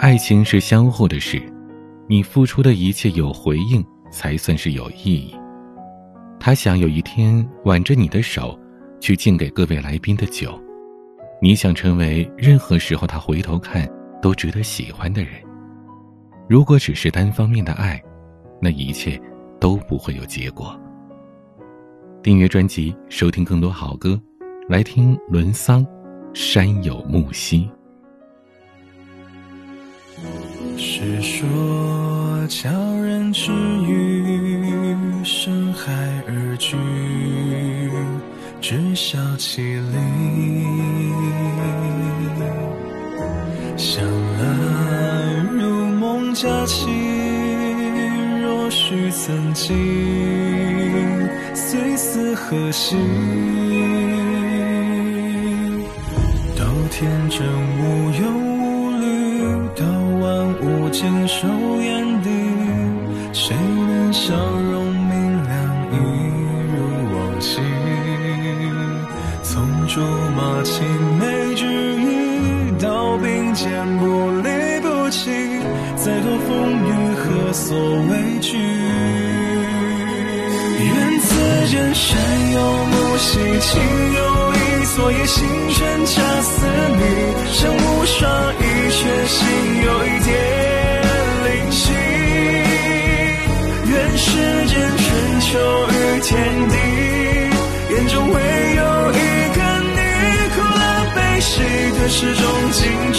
爱情是相互的事，你付出的一切有回应才算是有意义。他想有一天挽着你的手，去敬给各位来宾的酒。你想成为任何时候他回头看都值得喜欢的人。如果只是单方面的爱，那一切都不会有结果。订阅专辑，收听更多好歌，来听伦桑《山有木兮》。是说鲛人之语，深海而居，知晓其理。想来如梦佳期，若许曾经，虽似何夕？都天真无忧。如往昔？从竹马青梅之意到并肩不离不弃，再多风雨何所畏惧？愿此间山有木兮，情有意，昨夜星辰恰似你，身无双翼，却心有一点。乐悲喜的始终静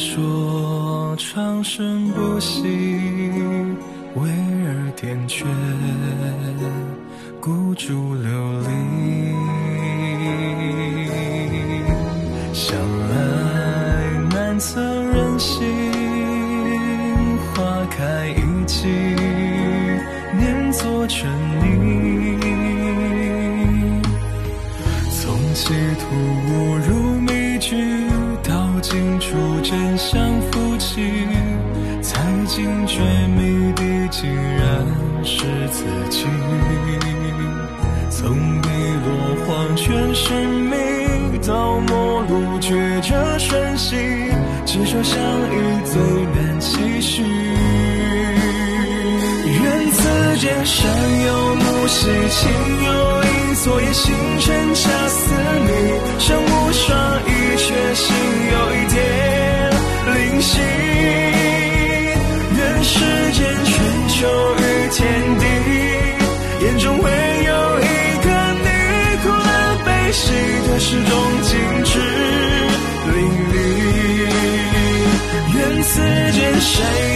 说。长生不息，巍而点绝，孤烛流离。向来难测人心，花开一季，念作春泥。从歧途误入迷局，尽处真相。才惊觉谜底竟然是自己。从碧落黄泉寻觅到陌路抉择瞬息，执手相依最难期许。愿此间山有木兮情有意，昨夜星辰恰似你，始终尽致淋漓。愿此间谁